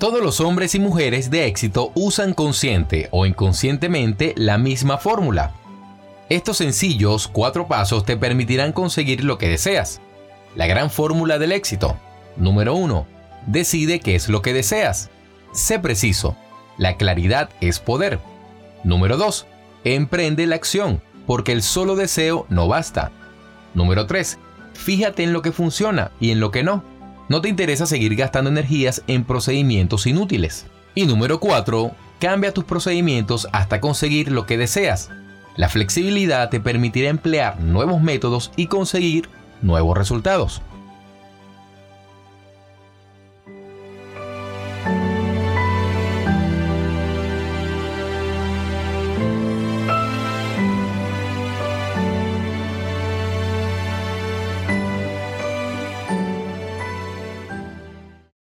Todos los hombres y mujeres de éxito usan consciente o inconscientemente la misma fórmula. Estos sencillos cuatro pasos te permitirán conseguir lo que deseas. La gran fórmula del éxito. Número 1. Decide qué es lo que deseas. Sé preciso. La claridad es poder. Número 2. Emprende la acción, porque el solo deseo no basta. Número 3. Fíjate en lo que funciona y en lo que no. No te interesa seguir gastando energías en procedimientos inútiles. Y número 4. Cambia tus procedimientos hasta conseguir lo que deseas. La flexibilidad te permitirá emplear nuevos métodos y conseguir nuevos resultados.